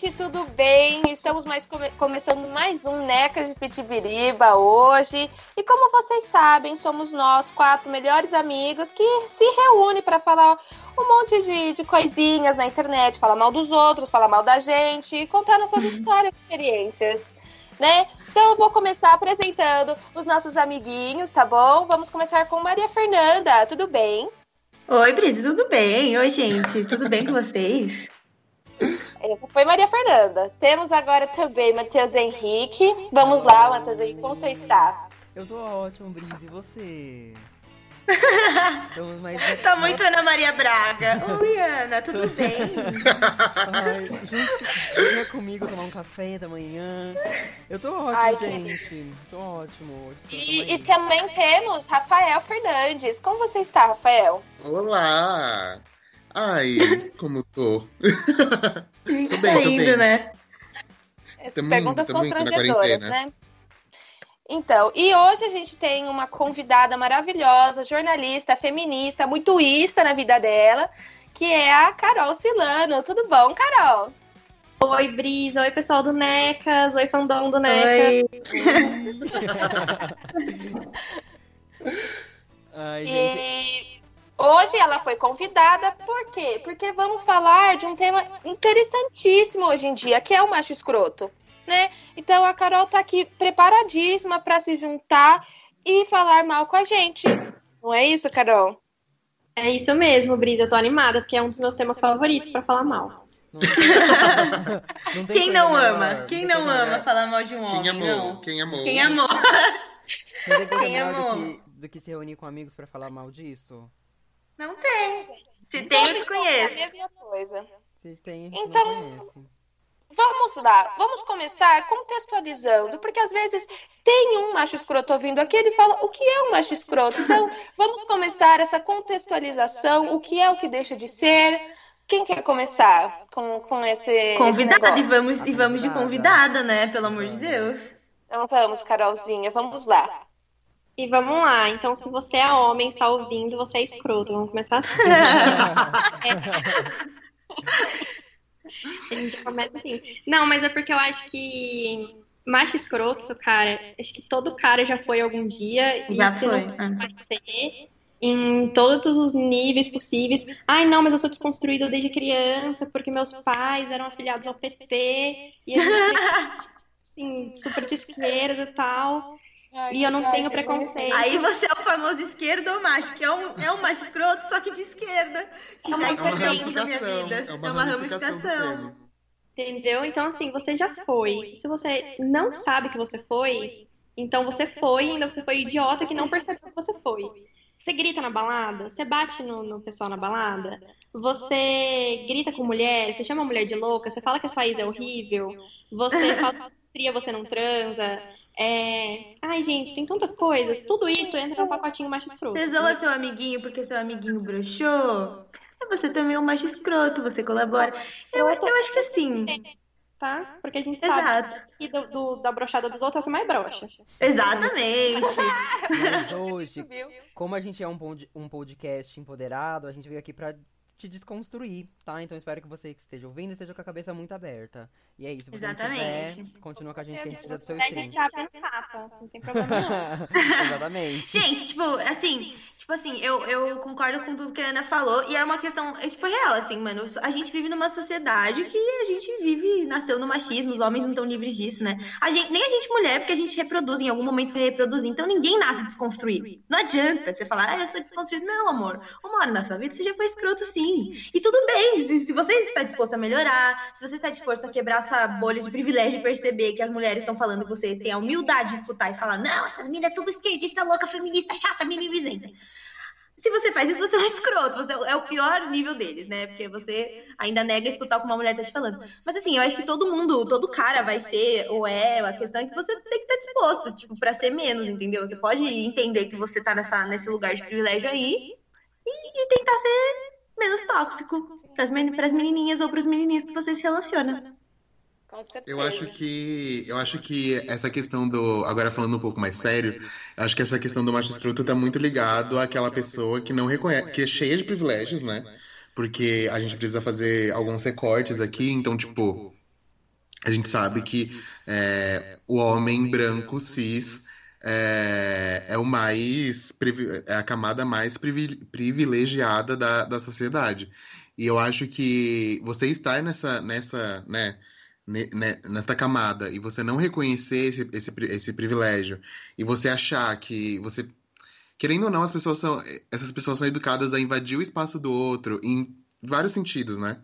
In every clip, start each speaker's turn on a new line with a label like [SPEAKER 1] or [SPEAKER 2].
[SPEAKER 1] gente, tudo bem? Estamos mais come começando mais um NECA de Pitibiriba hoje. E como vocês sabem, somos nós quatro melhores amigos que se reúnem para falar um monte de, de, coisinhas na internet, falar mal dos outros, falar mal da gente e contar nossas histórias, experiências. Né? Então eu vou começar apresentando os nossos amiguinhos, tá bom? Vamos começar com Maria Fernanda, tudo bem?
[SPEAKER 2] Oi, Brisa, tudo bem? Oi, gente, tudo bem com vocês?
[SPEAKER 1] Foi Maria Fernanda. Temos agora também Matheus Henrique. Vamos lá, Matheus Henrique, como você está?
[SPEAKER 3] Eu tô ótimo, Brise, e você?
[SPEAKER 2] Estamos mais Tá muito Ana Maria Braga. Oi, Ana, tudo bem?
[SPEAKER 3] Ai, gente, venha comigo tomar um café da manhã. Eu tô ótimo, Ai, gente. Que... Tô ótimo.
[SPEAKER 1] E, e, também temos Rafael Fernandes. Como você está, Rafael?
[SPEAKER 4] Olá! Ai, como tô?
[SPEAKER 2] Tô bem, tô bem. né?
[SPEAKER 1] Perguntas constrangedoras, né? Então, e hoje a gente tem uma convidada maravilhosa, jornalista, feminista, muito ista na vida dela, que é a Carol Silano. Tudo bom, Carol?
[SPEAKER 5] Oi, Brisa. Oi, pessoal do Necas. Oi, fandom do Neca.
[SPEAKER 1] Ai, gente. E hoje ela foi convidada, por quê? Porque vamos falar de um tema interessantíssimo hoje em dia, que é o macho escroto né? Então a Carol tá aqui preparadíssima para se juntar e falar mal com a gente. Não é isso, Carol?
[SPEAKER 5] É isso mesmo, Brisa. Eu tô animada, porque é um dos meus temas favoritos para falar mal.
[SPEAKER 2] Não não Quem não ama? Quem não, ama falar mal de um homem?
[SPEAKER 4] Quem amou?
[SPEAKER 2] Não.
[SPEAKER 4] Quem amou?
[SPEAKER 2] Quem amou?
[SPEAKER 3] Quem amou? Do que, do que se reunir com amigos para falar mal disso?
[SPEAKER 2] Não tem. Se tem, eu desconheço.
[SPEAKER 1] É a mesma coisa.
[SPEAKER 3] Se tem,
[SPEAKER 1] então,
[SPEAKER 3] não conhece.
[SPEAKER 1] Vamos lá, vamos começar contextualizando, porque às vezes tem um macho escroto ouvindo aqui, ele fala o que é um macho escroto. Então, vamos começar essa contextualização, o que é o que deixa de ser. Quem quer começar com, com esse.
[SPEAKER 2] Convidada,
[SPEAKER 1] esse
[SPEAKER 2] e vamos, e vamos de convidada, né? Pelo amor de Deus.
[SPEAKER 1] Então vamos, Carolzinha, vamos lá.
[SPEAKER 5] E vamos lá. Então, se você é homem, está ouvindo, você é escroto. Vamos começar assim. é. A gente começa assim. Não, mas é porque eu acho que macho escroto, cara, acho que todo cara já foi algum dia.
[SPEAKER 2] Já foi.
[SPEAKER 5] Ser em todos os níveis possíveis. Ai, não, mas eu sou desconstruído desde criança, porque meus pais eram afiliados ao PT, e gente, assim, super de esquerda e tal. Ai, e eu não tenho preconceito.
[SPEAKER 2] Aí você é o famoso esquerdo ou macho, que é um, é um macho escroto, só que de esquerda. Que é
[SPEAKER 4] já é uma ramificação. É uma, é uma ramificação.
[SPEAKER 5] Entendeu? Então, assim, você já foi. Se você não sabe que você foi, então você foi e ainda você foi idiota que não percebe que você foi. Você grita na balada, você bate no, no pessoal na balada, você grita com mulher, você chama a mulher de louca, você fala que a sua ex é horrível, você fala que você não transa, é... Ai, gente, tem tantas coisas. Tudo isso entra no pacotinho macho escroto.
[SPEAKER 2] Você zoa seu amiguinho porque seu amiguinho broxou? É você também é um macho escroto, você colabora. Eu, eu acho que sim.
[SPEAKER 5] Tá? Porque a gente Exato. sabe que do, do, da brochada dos outros é o que mais brocha.
[SPEAKER 2] Exatamente.
[SPEAKER 3] Mas hoje, como a gente é um podcast empoderado, a gente veio aqui pra te desconstruir, tá? Então espero que você que esteja ouvindo esteja com a cabeça muito aberta. E é isso, se você Exatamente. não tiver, continua com a gente que a gente precisa do seu stream. A gente abre
[SPEAKER 5] um tapa, não tem problema
[SPEAKER 3] Exatamente.
[SPEAKER 2] Gente, tipo, assim, tipo assim, eu, eu concordo com tudo que a Ana falou e é uma questão, é, tipo, real, assim, mano. A gente vive numa sociedade que a gente vive, nasceu no machismo, os homens não estão livres disso, né? A gente, nem a gente mulher, porque a gente reproduz, em algum momento vai reproduzir. Então ninguém nasce desconstruído. Não adianta você falar, ah, eu sou desconstruído. Não, amor. Uma hora na sua vida você já foi escroto, sim. E tudo bem, se, se você está disposto a melhorar, se você está disposto a quebrar essa bolha de privilégio e perceber que as mulheres estão falando que você tem a humildade de escutar e falar, não, essas meninas é tudo esquerdista, louca, feminista, chata, mimimizenta. Se você faz isso, você é um escroto, você é o pior nível deles, né? Porque você ainda nega escutar o que uma mulher tá te falando. Mas assim, eu acho que todo mundo, todo cara vai ser, ou é, a questão é que você tem que estar disposto, tipo, pra ser menos, entendeu? Você pode entender que você tá nessa, nesse lugar de privilégio aí e, e tentar ser menos tóxico para as menininhas ou para os menininhos que você se relaciona.
[SPEAKER 4] Eu acho que eu acho que essa questão do agora falando um pouco mais sério, acho que essa questão do macho escroto tá muito ligado àquela pessoa que não reconhece, que é cheia de privilégios, né? Porque a gente precisa fazer alguns recortes aqui, então tipo, A gente sabe que é, o homem branco cis é, é o mais é a camada mais privilegiada da, da sociedade. E eu acho que você estar nessa, nessa, né, nessa camada e você não reconhecer esse, esse, esse privilégio e você achar que você querendo ou não as pessoas são essas pessoas são educadas a invadir o espaço do outro em vários sentidos, né?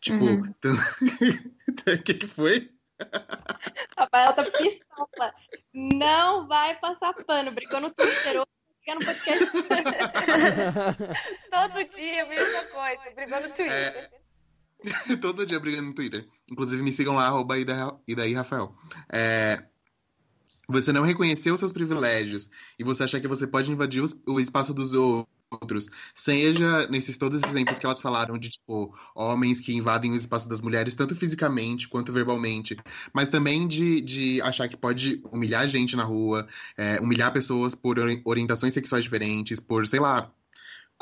[SPEAKER 4] Tipo, o uhum. que que foi?
[SPEAKER 5] Rafael tá pistola. Não vai passar pano. Brigou no Twitter hoje, briga no podcast.
[SPEAKER 1] Todo dia, mesma coisa. Brigou no Twitter. É...
[SPEAKER 4] Todo dia brigando no Twitter. Inclusive, me sigam lá, arroba e daí, Rafael. É... Você não reconheceu os seus privilégios e você achar que você pode invadir o espaço dos outros outros. Seja nesses todos os exemplos que elas falaram de, tipo, homens que invadem o espaço das mulheres, tanto fisicamente quanto verbalmente, mas também de, de achar que pode humilhar gente na rua, é, humilhar pessoas por orientações sexuais diferentes, por, sei lá,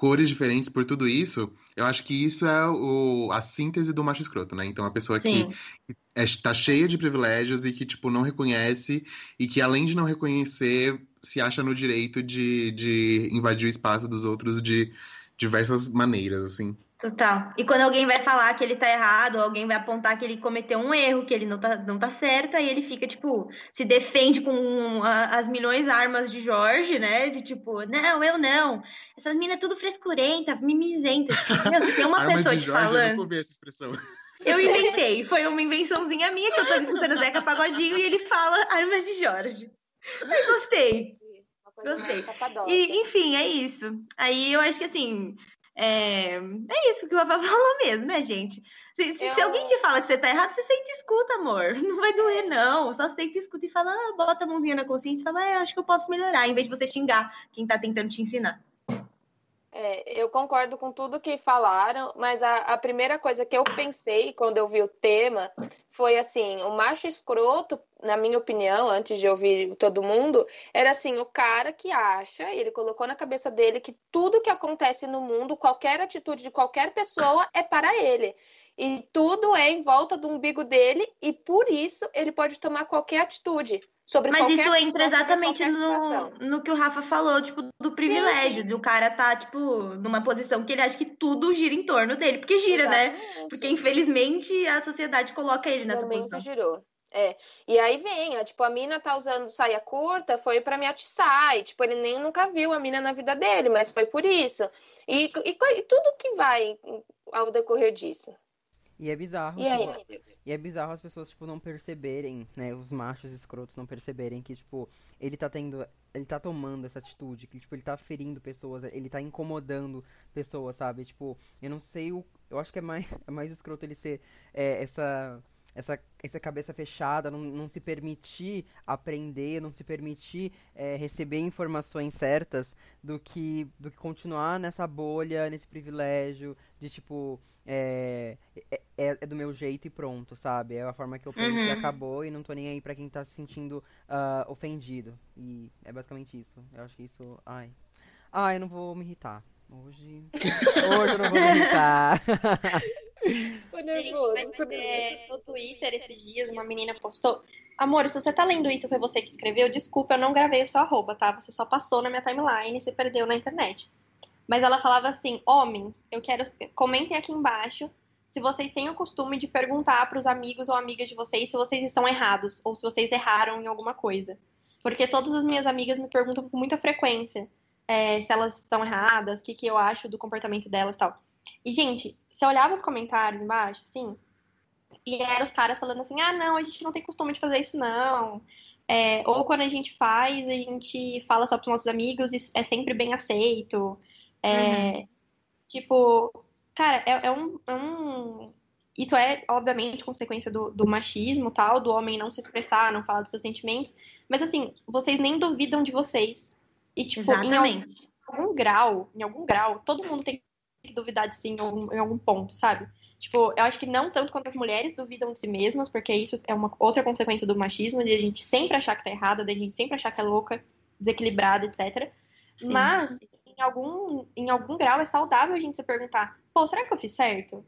[SPEAKER 4] cores diferentes, por tudo isso, eu acho que isso é o, a síntese do macho escroto, né? Então, a pessoa Sim. que está é, cheia de privilégios e que, tipo, não reconhece, e que além de não reconhecer, se acha no direito de, de invadir o espaço dos outros de diversas maneiras, assim.
[SPEAKER 2] Total. E quando alguém vai falar que ele tá errado, ou alguém vai apontar que ele cometeu um erro, que ele não tá, não tá certo, aí ele fica, tipo, se defende com a, as milhões de armas de Jorge, né? De tipo, não, eu não. Essas minas é tudo frescurenta, mimizenta. Meu, se tem uma pessoa te Jorge, falando. Eu, essa expressão. eu inventei, foi uma invençãozinha minha que eu tava escutando Zeca Pagodinho e ele fala armas de Jorge. Eu gostei. Gostei. E, enfim, é isso. Aí eu acho que assim, é, é isso que o Rafa falou mesmo, né, gente? Se, se, eu... se, alguém te fala que você tá errado, você sente e escuta, amor. Não vai doer, não. Só sente e escuta e fala, ah, bota a mãozinha na consciência e fala, ah, acho que eu posso melhorar, em vez de você xingar quem tá tentando te ensinar.
[SPEAKER 1] É, eu concordo com tudo que falaram, mas a, a, primeira coisa que eu pensei quando eu vi o tema foi assim: o macho escroto, na minha opinião, antes de ouvir todo mundo, era assim: o cara que acha, ele colocou na cabeça dele que tudo que acontece no mundo, qualquer atitude de qualquer pessoa é para ele. E tudo é em volta do umbigo dele, e por isso ele pode tomar qualquer atitude sobre
[SPEAKER 2] Mas isso entra exatamente no, no que o Rafa falou, tipo, do privilégio, sim, sim. do cara tá, tipo, numa posição que ele acha que tudo gira em torno dele. Porque gira, né? exatamente. né? Porque infelizmente a sociedade coloca ele nessa Realmente posição.
[SPEAKER 1] girou. É. E aí vem, tipo, a mina tá usando saia curta, foi para me atiçar. E, tipo, ele nem nunca viu a mina na vida dele, mas foi por isso. E, e, e tudo que vai ao decorrer disso.
[SPEAKER 3] E é bizarro.
[SPEAKER 1] E, tipo, aí,
[SPEAKER 3] e é bizarro as pessoas, tipo, não perceberem, né? Os machos escrotos não perceberem que, tipo, ele tá tendo. Ele tá tomando essa atitude, que, tipo, ele tá ferindo pessoas, ele tá incomodando pessoas, sabe? Tipo, eu não sei o. Eu acho que é mais, é mais escroto ele ser é, essa essa, essa cabeça fechada, não, não se permitir aprender, não se permitir é, receber informações certas do que, do que continuar nessa bolha, nesse privilégio de tipo. É, é, é, é do meu jeito e pronto, sabe? É a forma que eu penso uhum. e acabou e não tô nem aí pra quem tá se sentindo uh, ofendido. E é basicamente isso. Eu acho que isso. Ai. Ai, eu não vou me irritar. Hoje. Hoje eu não vou me irritar.
[SPEAKER 5] Tô nervoso. Gente, é, no Twitter, esses dias, uma menina postou. Amor, se você tá lendo isso, foi você que escreveu, desculpa, eu não gravei o seu arroba, tá? Você só passou na minha timeline e se perdeu na internet. Mas ela falava assim: homens, eu quero. Comentem aqui embaixo se vocês têm o costume de perguntar para os amigos ou amigas de vocês se vocês estão errados ou se vocês erraram em alguma coisa. Porque todas as minhas amigas me perguntam com muita frequência é, se elas estão erradas, o que, que eu acho do comportamento delas e tal. E, gente, você olhava os comentários embaixo, assim, e eram os caras falando assim, ah, não, a gente não tem costume de fazer isso, não. É, ou quando a gente faz, a gente fala só para os nossos amigos e é sempre bem aceito. É, uhum. Tipo, cara, é, é, um, é, um, Isso é, obviamente, consequência do, do machismo, tal, do homem não se expressar, não falar dos seus sentimentos. Mas, assim, vocês nem duvidam de vocês. E, tipo, em algum, em algum grau, em algum grau, todo mundo tem duvidar de si em algum, em algum ponto, sabe? Tipo, eu acho que não tanto quanto as mulheres duvidam de si mesmas, porque isso é uma outra consequência do machismo, de a gente sempre achar que tá errada, de a gente sempre achar que é louca, desequilibrada, etc. Sim. Mas, em algum, em algum grau, é saudável a gente se perguntar: pô, será que eu fiz certo?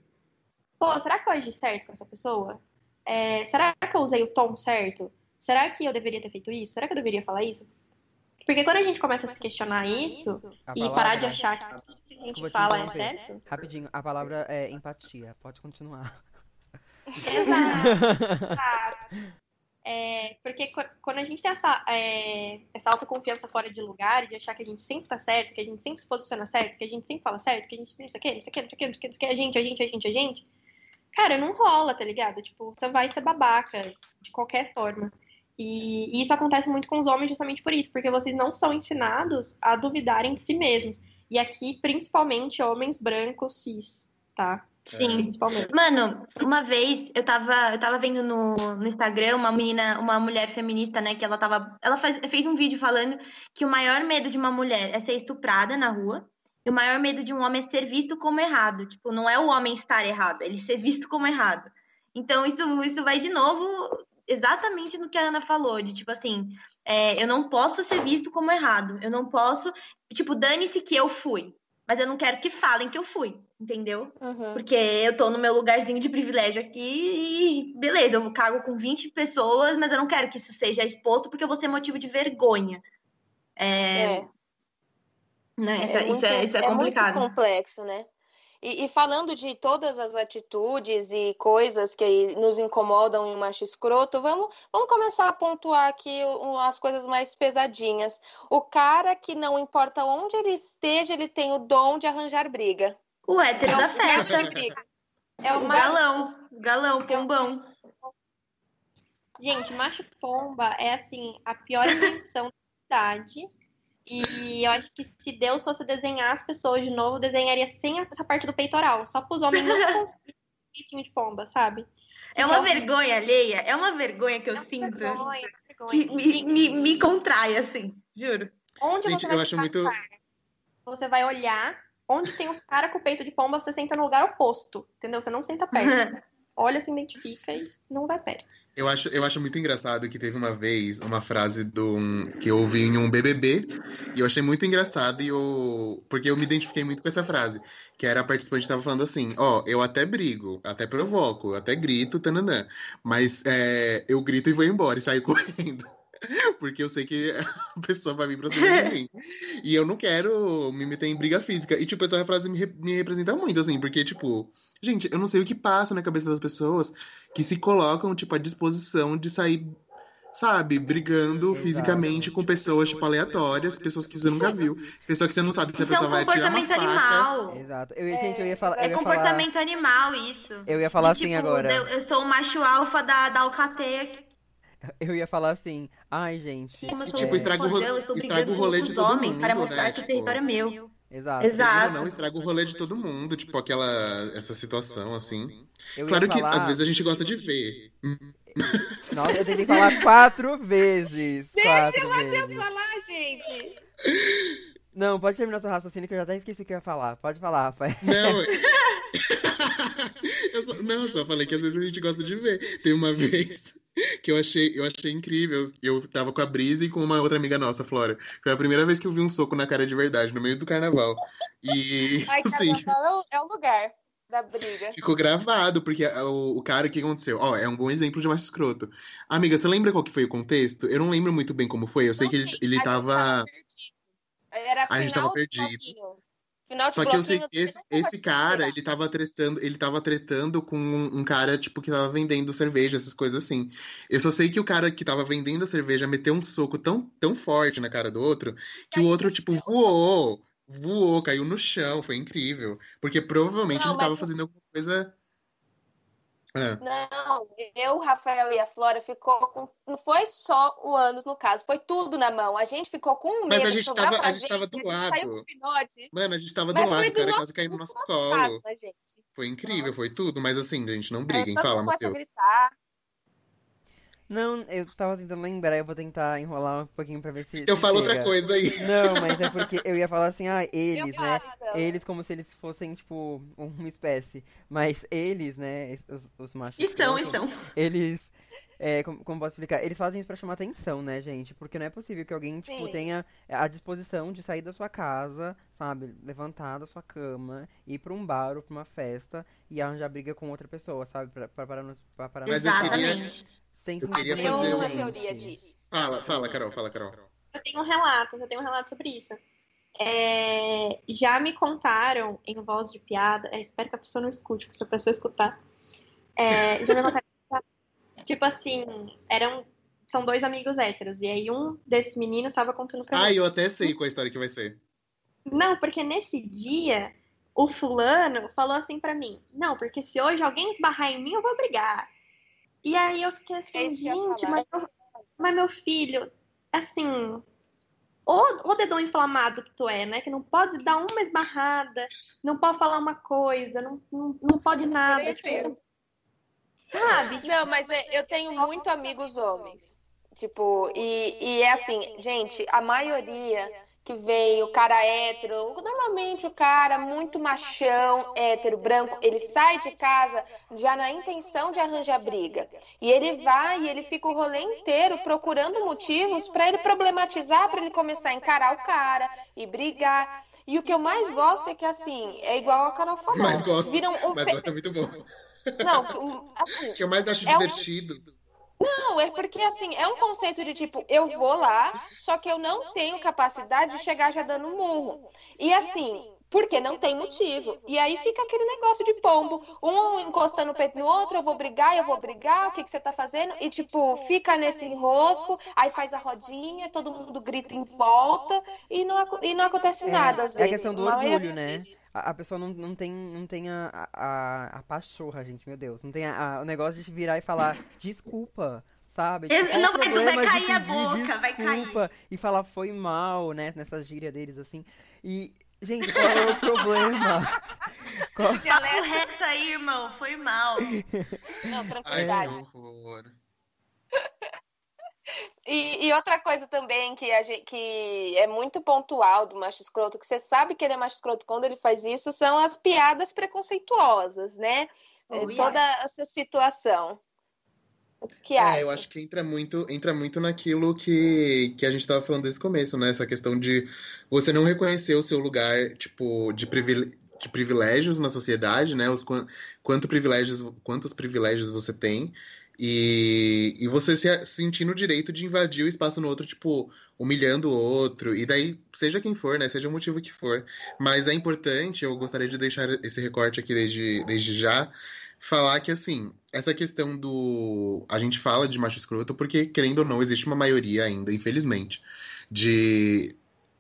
[SPEAKER 5] Pô, será que eu agi certo com essa pessoa? é, será que eu usei o tom certo? Será que eu deveria ter feito isso? Será que eu deveria falar isso? Porque quando a gente começa a se questionar isso
[SPEAKER 3] A
[SPEAKER 5] e
[SPEAKER 3] palavra-
[SPEAKER 5] parar de achar que tudo que a gente fala é certo,
[SPEAKER 3] Rapidinho, a palavra é empatia. Pode continuar.
[SPEAKER 5] Exato. É, porque qu- quando a gente tem essa, é, essa autoconfiança fora de lugar, de achar que a gente sempre tá certo, que a gente sempre se posiciona certo, que a gente sempre fala certo, que a gente sempre não sei o quê, não sei o quê, não sei o quê, não sei o quê, não sei o quê, a gente, a gente, a gente, a gente, cara, não rola, tá ligado? Tipo, você vai ser babaca de qualquer forma. E, isso acontece muito com os homens justamente por isso, porque vocês não são ensinados a duvidarem de si mesmos. E aqui, principalmente, homens brancos cis, tá?
[SPEAKER 2] Sim.
[SPEAKER 5] Principalmente.
[SPEAKER 2] Mano, uma vez eu tava, eu tava vendo no, no Instagram uma menina, uma mulher feminista, né, que ela tava, ela faz, fez um vídeo falando que o maior medo de uma mulher é ser estuprada na rua e o maior medo de um homem é ser visto como errado. Tipo, não é o homem estar errado, é ele ser visto como errado. Então isso, isso vai de novo exatamente no que a Ana falou, de tipo assim, é, eu não posso ser visto como errado, eu não posso, tipo, dane-se que eu fui, mas eu não quero que falem que eu fui, entendeu?
[SPEAKER 1] Uhum.
[SPEAKER 2] Porque eu tô no meu lugarzinho de privilégio aqui e beleza, eu cago com 20 pessoas, mas eu não quero que isso seja exposto porque eu vou ser motivo de vergonha. É,
[SPEAKER 1] É.
[SPEAKER 2] né, isso, é,
[SPEAKER 1] muito-
[SPEAKER 2] isso é, isso é complicado.
[SPEAKER 1] muito complexo, né? E, e falando de todas as atitudes e coisas que nos incomodam em um macho escroto, vamos, vamos começar a pontuar aqui as coisas mais pesadinhas. O cara que não importa onde ele esteja, ele tem o dom de arranjar briga.
[SPEAKER 2] O hétero
[SPEAKER 1] É
[SPEAKER 2] da festa.
[SPEAKER 5] É
[SPEAKER 2] O
[SPEAKER 5] o
[SPEAKER 2] galão. Galão, pombão.
[SPEAKER 5] Gente, macho pomba é assim, a pior invenção da cidade. E eu acho que se Deus fosse desenhar as pessoas de novo, desenharia sem essa parte do peitoral. Só para os homens não conseguirem um de pomba, sabe?
[SPEAKER 2] É uma
[SPEAKER 5] Gente,
[SPEAKER 2] vergonha alheia, é uma vergonha que eu
[SPEAKER 5] é uma
[SPEAKER 2] sinto
[SPEAKER 5] vergonha, é uma
[SPEAKER 2] que
[SPEAKER 5] vergonha.
[SPEAKER 2] me, me, me contrai, assim, juro.
[SPEAKER 5] onde
[SPEAKER 4] Gente,
[SPEAKER 5] você
[SPEAKER 4] eu
[SPEAKER 5] vai
[SPEAKER 4] acho
[SPEAKER 5] ficar
[SPEAKER 4] muito-
[SPEAKER 5] cara? Você vai olhar onde tem os caras com peito de pomba, você senta no lugar oposto, entendeu? Você não senta perto. Olha, se identifica e não vai perto.
[SPEAKER 4] Eu acho, eu acho muito engraçado que teve uma vez uma frase do, um- que eu ouvi em um BBB e eu achei muito engraçado e eu, porque eu me identifiquei muito com essa frase, que era a participante estava falando assim, ó, eu até brigo, até provoco, até grito, tananã, mas é, eu grito e vou embora e saio correndo. Porque eu sei que a pessoa vai vir pra cima de mim. E eu não quero me meter em briga física. E, tipo, essa frase me, re- me representa muito, assim, porque, tipo, gente, eu não sei o que passa na cabeça das pessoas que se colocam, tipo, à disposição de sair, sabe, brigando
[SPEAKER 3] Exato.
[SPEAKER 4] fisicamente com pessoas, tipo, aleatórias, pessoas que você nunca viu, pessoa que você não sabe se a
[SPEAKER 2] Isso é
[SPEAKER 4] pessoa
[SPEAKER 2] um
[SPEAKER 4] vai tirar uma faca.
[SPEAKER 2] animal.
[SPEAKER 3] Exato. Eu, gente, eu ia falar.
[SPEAKER 2] É
[SPEAKER 3] eu ia falar,
[SPEAKER 2] comportamento animal isso.
[SPEAKER 3] eu ia falar
[SPEAKER 2] De,
[SPEAKER 3] assim
[SPEAKER 2] tipo,
[SPEAKER 3] agora.
[SPEAKER 2] Eu, eu sou o macho alfa da, da alcateia que
[SPEAKER 3] Eu ia falar assim. Ai, gente.
[SPEAKER 4] E, tipo, estraga o ro- estraga o rolê de todo
[SPEAKER 2] homens
[SPEAKER 4] mundo,
[SPEAKER 2] para
[SPEAKER 4] né?
[SPEAKER 2] mostrar que o
[SPEAKER 4] Tipo,
[SPEAKER 2] território é meu.
[SPEAKER 3] Exato.
[SPEAKER 2] Exato.
[SPEAKER 4] Não, estraga o rolê de todo mundo, tipo, aquela, essa situação, assim. Claro que,
[SPEAKER 3] falar-
[SPEAKER 4] às vezes, a gente gosta de ver.
[SPEAKER 3] Nossa, eu tentei falar quatro vezes. quatro vezes.
[SPEAKER 1] falar, gente.
[SPEAKER 3] Não, pode terminar seu raciocínio que eu já até esqueci o que eu ia falar. Pode falar, Rafael.
[SPEAKER 4] Não, eu só, não, eu só falei que às vezes a gente gosta de ver. Tem uma vez que eu achei, eu achei incrível. Eu tava com a Brisa e com uma outra amiga nossa, Flora. Foi a primeira vez que eu vi um soco na cara de verdade, no meio do carnaval. E,
[SPEAKER 1] Ai,
[SPEAKER 4] assim,
[SPEAKER 1] carnaval é o- é o lugar da briga.
[SPEAKER 4] ficou gravado, porque o, o cara, o que aconteceu? Ó, é um bom exemplo de macho escroto. Amiga, você lembra qual que foi o contexto? Eu não lembro muito bem como foi. Eu sei
[SPEAKER 1] Não
[SPEAKER 4] que ele,
[SPEAKER 1] sei,
[SPEAKER 4] ele tava.
[SPEAKER 1] Era
[SPEAKER 4] A gente tava perdido. Só que eu sei que esse, esse cara, ele tava tretando, ele tava tretando com um, um cara, tipo, que tava vendendo cerveja, essas coisas assim. Eu só sei que o cara que tava vendendo a cerveja meteu um soco tão, tão forte na cara do outro, que o outro, tipo, voou. Voou, caiu no chão, foi incrível. Porque provavelmente
[SPEAKER 1] Não,
[SPEAKER 4] ele tava
[SPEAKER 1] mas-
[SPEAKER 4] fazendo alguma coisa. Ah,
[SPEAKER 1] Não, eu, o Rafael e a Flora ficou com. Não foi só o ânus no caso, foi tudo na mão. A gente ficou com medo
[SPEAKER 4] Mas a gente
[SPEAKER 1] sobrar
[SPEAKER 4] tava-
[SPEAKER 1] pra
[SPEAKER 4] a gente tava do
[SPEAKER 1] Saiu
[SPEAKER 4] lado.
[SPEAKER 1] com pinote.
[SPEAKER 4] Mano, a gente tava do lado, o cara quase caiu no nosso colo.
[SPEAKER 1] Gente.
[SPEAKER 4] Foi incrível, foi tudo. Mas assim, gente, não briguem.
[SPEAKER 1] todo
[SPEAKER 4] Fala, Matheus.
[SPEAKER 3] Não, eu tava tentando lembrar, eu vou tentar enrolar um pouquinho pra ver se.
[SPEAKER 4] Eu
[SPEAKER 3] se
[SPEAKER 4] falo
[SPEAKER 3] chega.
[SPEAKER 4] outra coisa aí.
[SPEAKER 3] Não, mas é porque eu ia falar assim, ah, eles, né? Eles como se eles fossem, tipo, uma espécie. Mas eles, né, os, os machos.
[SPEAKER 2] E são, e
[SPEAKER 3] escrotos,
[SPEAKER 2] são.
[SPEAKER 3] Eles. É, como, como posso explicar? Eles fazem isso pra chamar atenção, né, gente? Porque não é possível que alguém, tipo,
[SPEAKER 1] Sim.
[SPEAKER 3] tenha a disposição de sair da sua casa, sabe? Levantar da sua cama, ir pra um bar ou pra uma festa e arranjar briga com outra pessoa, sabe? Pra, pra parar no, pra parar no
[SPEAKER 4] Mas eu queria-
[SPEAKER 3] sem
[SPEAKER 4] eu queria
[SPEAKER 1] Eu
[SPEAKER 4] fazer
[SPEAKER 1] tenho
[SPEAKER 3] nenhum,
[SPEAKER 1] uma
[SPEAKER 4] um-
[SPEAKER 1] teoria disso.
[SPEAKER 4] Fala, fala, Carol, fala, Carol.
[SPEAKER 5] Eu tenho um relato, eu tenho um relato sobre isso. É, já me contaram em voz de piada, é, espero que a pessoa não escute, porque se a pessoa escutar. É, já me contaram, tipo assim, eram, são dois amigos héteros, e aí um desses meninos estava contando pra
[SPEAKER 4] Ah,
[SPEAKER 5] mim.
[SPEAKER 4] eu até sei qual a história que vai ser.
[SPEAKER 5] Não, porque nesse dia, o fulano falou assim pra mim, não, porque se hoje alguém esbarrar em mim, eu vou brigar. E aí eu fiquei assim,
[SPEAKER 1] É
[SPEAKER 5] gente, mas, meu- mas meu filho, assim, o, o dedão inflamado que tu é, né? Que não pode dar uma esbarrada, não pode falar uma coisa, não, não, não pode nada. Tipo, sabe? Tipo,
[SPEAKER 1] Não, mas é- eu tenho muito amigos homens. Tipo, e, e é assim, gente, a maioria que vem, o cara hétero, normalmente o cara muito machão, hétero, branco, ele sai de casa já na intenção de arranjar briga. E ele vai e ele fica o rolê inteiro procurando motivos pra ele problematizar, pra ele começar a encarar o cara e brigar. E o que eu mais gosto é que, assim, é igual a Carol falou.
[SPEAKER 4] Mas gosto.
[SPEAKER 1] Viram um
[SPEAKER 4] Mas
[SPEAKER 1] fe-
[SPEAKER 4] gosto é muito bom.
[SPEAKER 1] Não, um- assim,
[SPEAKER 4] que eu mais acho
[SPEAKER 1] É um-
[SPEAKER 4] divertido.
[SPEAKER 1] não, é porque assim, é um conceito de tipo, eu vou lá, só que eu não tenho capacidade de chegar já dando um murro. E assim, porque não tem motivo. E aí fica aquele negócio de pombo, um encostando o peito no outro, eu vou brigar, eu vou brigar, o que, que você tá fazendo? E tipo, fica nesse enrosco, aí faz a rodinha, todo mundo grita em volta e não, e não acontece
[SPEAKER 3] É,
[SPEAKER 1] nada às
[SPEAKER 3] é a
[SPEAKER 1] vezes.
[SPEAKER 3] questão do orgulho, né?
[SPEAKER 1] vezes.
[SPEAKER 3] A, a pessoa não, não tem, não tem a, a, a pachorra, gente, meu Deus. Não tem a- a- o negócio de virar e falar desculpa, sabe?
[SPEAKER 2] Ex-
[SPEAKER 3] qual o
[SPEAKER 2] não vai- vai cair a boca, vai cair.
[SPEAKER 3] desculpa E falar foi mal, né? Nessa gíria deles, assim. E, gente, qual é o problema? Qual-
[SPEAKER 2] Papo reto aí, irmão. Foi mal.
[SPEAKER 1] Não,
[SPEAKER 4] Ai,
[SPEAKER 1] tranquilidade.
[SPEAKER 4] que horror.
[SPEAKER 1] E, e outra coisa também que, a gente, que é muito pontual do macho escroto, que você sabe que ele é macho escroto quando ele faz isso, são as piadas preconceituosas, né? É,
[SPEAKER 2] Oh,
[SPEAKER 1] Toda essa situação. O que acha?
[SPEAKER 4] É, eu acho que entra muito, entra muito naquilo que, que a gente tava falando desde o começo, né? Essa questão de você não reconhecer o seu lugar, tipo, de, privile- de privilégios na sociedade, né? Os, quan- quanto privilégios, quantos privilégios você tem. E, e você se sentir no direito de invadir o espaço no outro, tipo, humilhando o outro. E daí, seja quem for, né? Seja o motivo que for. Mas é importante, eu gostaria de deixar esse recorte aqui desde, desde já, falar que, assim, essa questão do. A gente fala de macho escroto porque, querendo ou não, existe uma maioria ainda, infelizmente, de.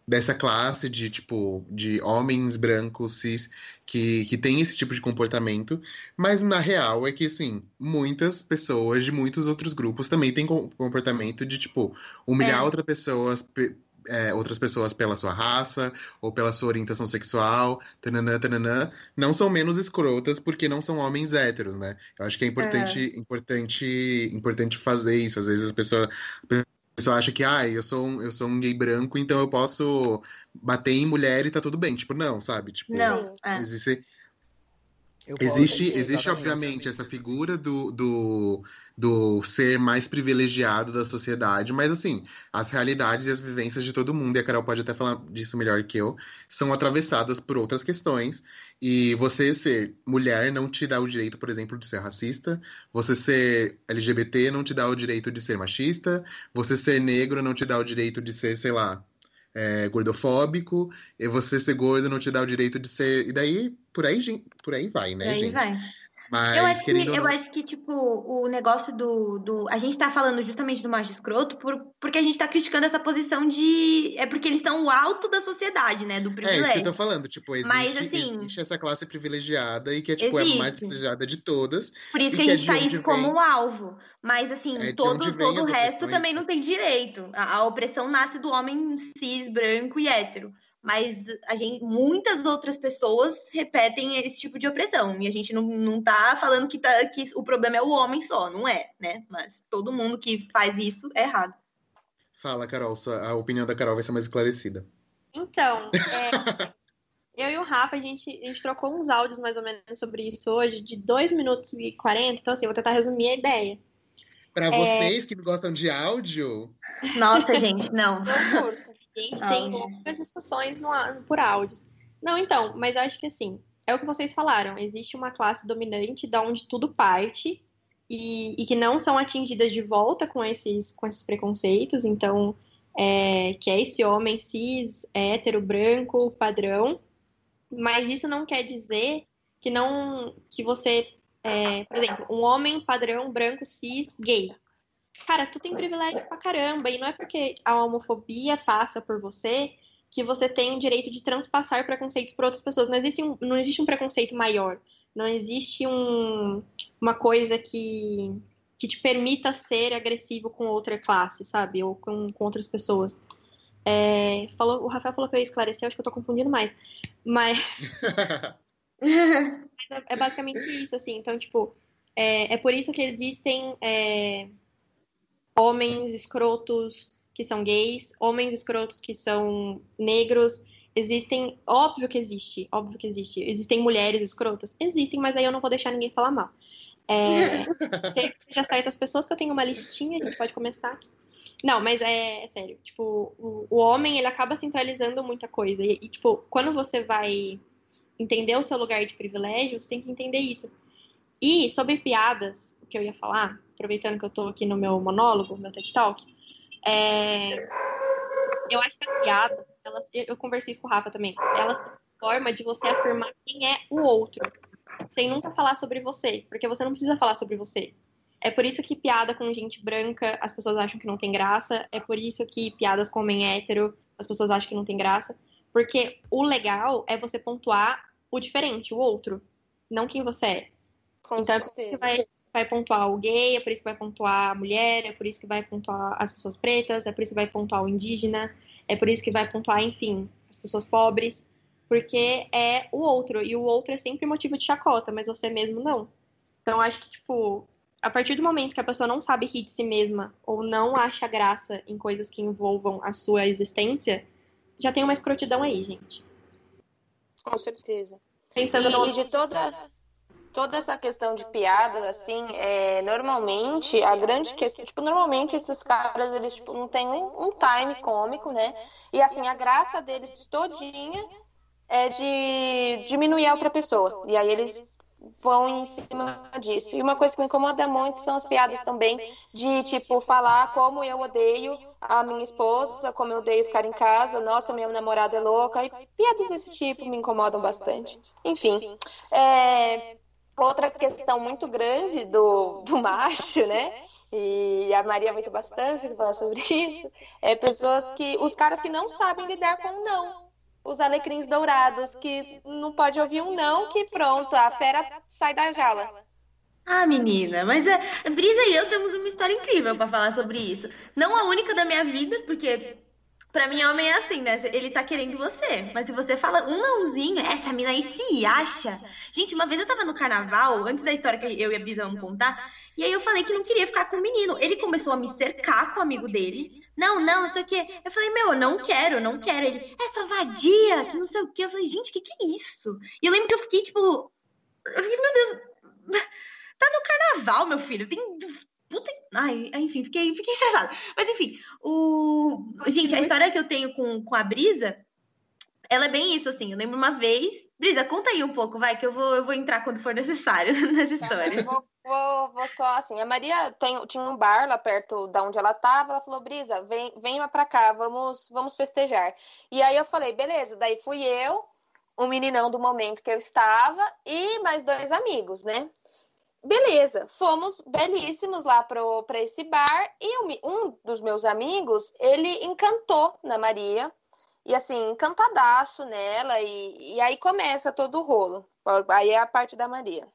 [SPEAKER 4] Dessa classe de, tipo, de homens brancos, cis, que, que tem esse tipo de comportamento. Mas, na real, é que, assim, muitas pessoas de muitos outros grupos também têm com- comportamento de, tipo, humilhar
[SPEAKER 2] É.
[SPEAKER 4] outra pessoas, pe- é, outras pessoas pela sua raça ou pela sua orientação sexual, tananã, tananã não são menos escrotas porque não são homens héteros, né? Eu acho que é importante, importante, importante fazer isso. Às vezes a pessoa, a pessoa acha que, ah, eu sou um, eu sou um gay branco, então eu posso bater em mulher e tá tudo bem. Tipo, não, sabe? Tipo,
[SPEAKER 2] Não. É.
[SPEAKER 4] existe,
[SPEAKER 3] Eu
[SPEAKER 4] existe, existe
[SPEAKER 3] exatamente.
[SPEAKER 4] obviamente essa figura do, do, do ser mais privilegiado da sociedade, mas assim, as realidades e as vivências de todo mundo, e a Carol pode até falar disso melhor que eu, são atravessadas por outras questões. E você ser mulher não te dá o direito, por exemplo, de ser racista. Você ser LGBT não te dá o direito de ser machista. Você ser negro não te dá o direito de ser, sei lá, é, gordofóbico. E você ser gordo não te dá o direito de ser. E daí, por aí, por aí vai, né,
[SPEAKER 2] aí
[SPEAKER 4] gente?
[SPEAKER 2] vai.
[SPEAKER 4] Mas,
[SPEAKER 2] Eu acho que, eu
[SPEAKER 4] não-
[SPEAKER 2] acho que, tipo, o negócio do, do. A gente tá falando justamente do macho escroto por, porque a gente tá criticando essa posição de. É porque eles são o alto da sociedade, né? Do
[SPEAKER 4] É isso que eu
[SPEAKER 2] privilégio.
[SPEAKER 4] tô falando, tipo, existe,
[SPEAKER 2] Mas, assim,
[SPEAKER 4] existe essa classe privilegiada e que é, tipo, é a mais privilegiada de todas.
[SPEAKER 2] Por isso que a
[SPEAKER 4] que é
[SPEAKER 2] gente
[SPEAKER 4] de
[SPEAKER 2] tá
[SPEAKER 4] onde
[SPEAKER 2] isso como
[SPEAKER 4] vem-
[SPEAKER 2] um alvo. Mas, assim,
[SPEAKER 4] É
[SPEAKER 2] todo, todo o resto também não tem direito. A, a opressão nasce do homem cis, branco e hétero. Mas a gente, muitas outras pessoas repetem esse tipo de opressão. E a gente não, não tá falando que, tá, que o problema é o homem só, não é, né? Mas todo mundo que faz isso é errado.
[SPEAKER 4] Fala, Carol, sua- a opinião da Carol vai ser mais esclarecida.
[SPEAKER 5] Então, é, eu e o Rafa, a gente, a gente trocou uns áudios mais ou menos sobre isso hoje, de 2 minutos e 40. Então, assim, eu vou tentar resumir a ideia.
[SPEAKER 4] Pra é... vocês que gostam de áudio.
[SPEAKER 2] Nossa, gente, não.
[SPEAKER 5] Eu curto. A gente tem muitas discussões no, por áudios. Não, então, mas acho que assim, é o que vocês falaram. Existe uma classe dominante da onde tudo parte e, e, que não são atingidas de volta com esses, com esses preconceitos. Então, é, que é esse homem cis, hétero, branco, padrão. Mas isso não quer dizer que não que você, é, por exemplo, um homem padrão branco cis gay. Cara, tu tem privilégio pra caramba e não é porque a homofobia passa por você que você tem o direito de transpassar preconceitos para outras pessoas. Não existe um, não existe um preconceito maior. Não existe um, uma coisa que, que te permita ser agressivo com outra classe, sabe? Ou com, com outras pessoas. É, falou, o Rafael falou que eu ia esclarecer, acho que eu tô confundindo mais. Mas. é basicamente isso, assim. Então, tipo, é, é por isso que existem é, homens escrotos que são gays, homens escrotos que são negros. Existem, óbvio que existe, óbvio que existe. Existem mulheres escrotas? Existem, mas aí eu não vou deixar ninguém falar mal. É, seja certas pessoas que eu tenho uma listinha, a gente pode começar aqui. Não, mas é, é sério. Tipo, o, o, homem, ele acaba centralizando muita coisa. E, e, tipo, quando você vai entender o seu lugar de privilégio, você tem que entender isso. E sobre piadas, o que eu ia falar, aproveitando que eu tô aqui no meu monólogo, meu TED Talk, é, eu acho que as piadas, elas, eu conversei isso com o Rafa também, elas são uma forma de você afirmar quem é o outro, sem nunca falar sobre você, porque você não precisa falar sobre você. É por isso que piada com gente branca as pessoas acham que não tem graça. É por isso que piadas com homem hétero as pessoas acham que não tem graça. Porque o legal é você pontuar o diferente, o outro, não quem você é.
[SPEAKER 1] Com então certeza.
[SPEAKER 5] é isso que vai, vai pontuar o gay, é por isso que vai pontuar a mulher, é por isso que vai pontuar as pessoas pretas, é por isso que vai pontuar o indígena, é por isso que vai pontuar, enfim, as pessoas pobres. Porque é o outro, e o outro é sempre motivo de chacota, mas você mesmo não. Então, acho que, tipo, a partir do momento que a pessoa não sabe rir de si mesma ou não acha graça em coisas que envolvam a sua existência, já tem uma escrotidão aí, gente.
[SPEAKER 1] Com certeza. Pensando e, no... de toda toda essa questão de piadas, assim, é, normalmente, a grande questão, tipo, normalmente esses caras, eles, tipo, não tem um, um, time cômico, né? E, assim, a graça deles todinha é de diminuir a outra pessoa. E aí eles vão em cima disso. E uma coisa que me incomoda muito são as piadas também de tipo falar como eu odeio a minha esposa, como eu odeio ficar em casa, nossa, minha namorada é louca, e piadas desse tipo me incomodam bastante. Enfim, é, outra questão muito grande do, do macho, né? E a Maria muito bastante que falar sobre isso, é pessoas que. Os caras que não sabem lidar com o não os alecrins dourados, que não pode ouvir um não, que pronto, a fera sai da jaula.
[SPEAKER 2] Ah, menina, mas a é, Brisa e eu temos uma história incrível para falar sobre isso. Não a única da minha vida, porque para mim homem é assim, né? Ele tá querendo você, mas se você fala um nãozinho, essa mina aí se acha. Gente, uma vez eu tava no carnaval, antes da história que eu e a Brisa vamos contar, e aí eu falei que não queria ficar com o menino. Ele começou a me cercar com o amigo dele não, não, não sei o quê. Eu falei, meu, eu não quero, eu não quero. Ele, é só vadia, que não sei o quê. Eu falei, gente, o que, que é isso? E eu lembro que eu fiquei, tipo. Eu fiquei, meu Deus. Tá no carnaval, meu filho. Tem. Ai, enfim, fiquei, fiquei estressada. Mas enfim, o. Gente, a história que eu tenho com, com a Brisa, ela é bem isso, assim. Eu lembro uma vez. Brisa, conta aí um pouco, vai, que eu vou, eu vou entrar quando for necessário nessa história.
[SPEAKER 1] Vou Vou, vou só assim. A Maria tem, tinha um bar lá perto da onde ela estava. Ela falou: Brisa, vem, vem pra cá, vamos, vamos festejar. E aí eu falei: beleza. Daí fui eu, o meninão do momento que eu estava e mais dois amigos, né? Beleza, fomos belíssimos lá para esse bar e um dos meus amigos, ele encantou na Maria e assim, encantadaço nela e, e aí começa todo o rolo. Aí é a parte da Maria.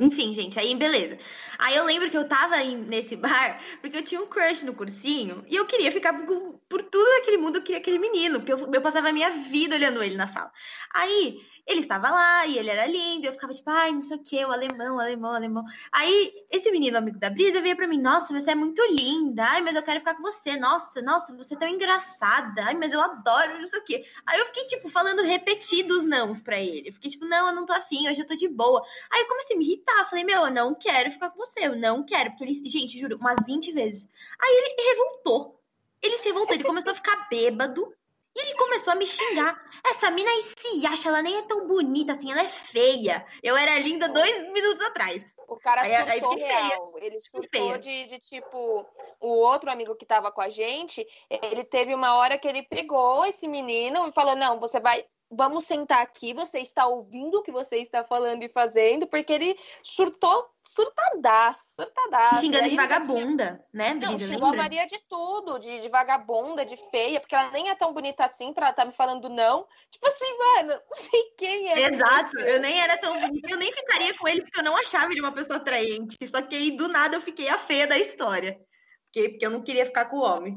[SPEAKER 2] Enfim, gente, aí beleza. Aí eu lembro que eu tava nesse bar porque eu tinha um crush no cursinho e eu queria ficar por, por tudo naquele mundo, eu queria aquele menino, porque eu, eu passava a minha vida olhando ele na sala. Aí ele estava lá e ele era lindo, e eu ficava tipo, ai, não sei o que, o alemão, o alemão, o alemão. Aí esse menino, amigo da Brisa, veio pra mim, nossa, você é muito linda, ai, mas eu quero ficar com você, nossa, nossa, você é tão engraçada, ai, mas eu adoro, não sei o que. Aí eu fiquei, tipo, falando repetidos nãos pra ele. Eu fiquei tipo, não, eu não tô afim, hoje eu tô de boa. Aí eu comecei a me irritar aceitar. Eu falei, meu, eu não quero ficar com você, eu não quero. Porque ele, gente, juro, umas 20 vezes. Aí ele revoltou. Ele se revoltou, ele começou a ficar bêbado. E ele começou a me xingar. Essa mina aí se acha, ela nem é tão bonita assim, ela é feia. Eu era linda dois minutos atrás.
[SPEAKER 1] O cara aí, surtou aí real. Ele surtou de, de, tipo, o outro amigo que tava com a gente, ele teve uma hora que ele pegou esse menino e falou: Não, você vai vamos sentar aqui, você está ouvindo o que você está falando e fazendo, porque ele surtou, surtadaço, surtadaço.
[SPEAKER 2] Xingando de vagabunda, tinha... né?
[SPEAKER 1] Não, xingou a Maria de tudo, de, de, vagabunda, de feia, porque ela nem é tão bonita assim pra ela estar tá me falando não. Tipo assim, mano, quem é?
[SPEAKER 2] Exato, eu nem era tão bonita, eu nem ficaria com ele porque eu não achava ele uma pessoa atraente, só que aí do nada eu fiquei a feia da história, porque, porque eu não queria ficar com o homem.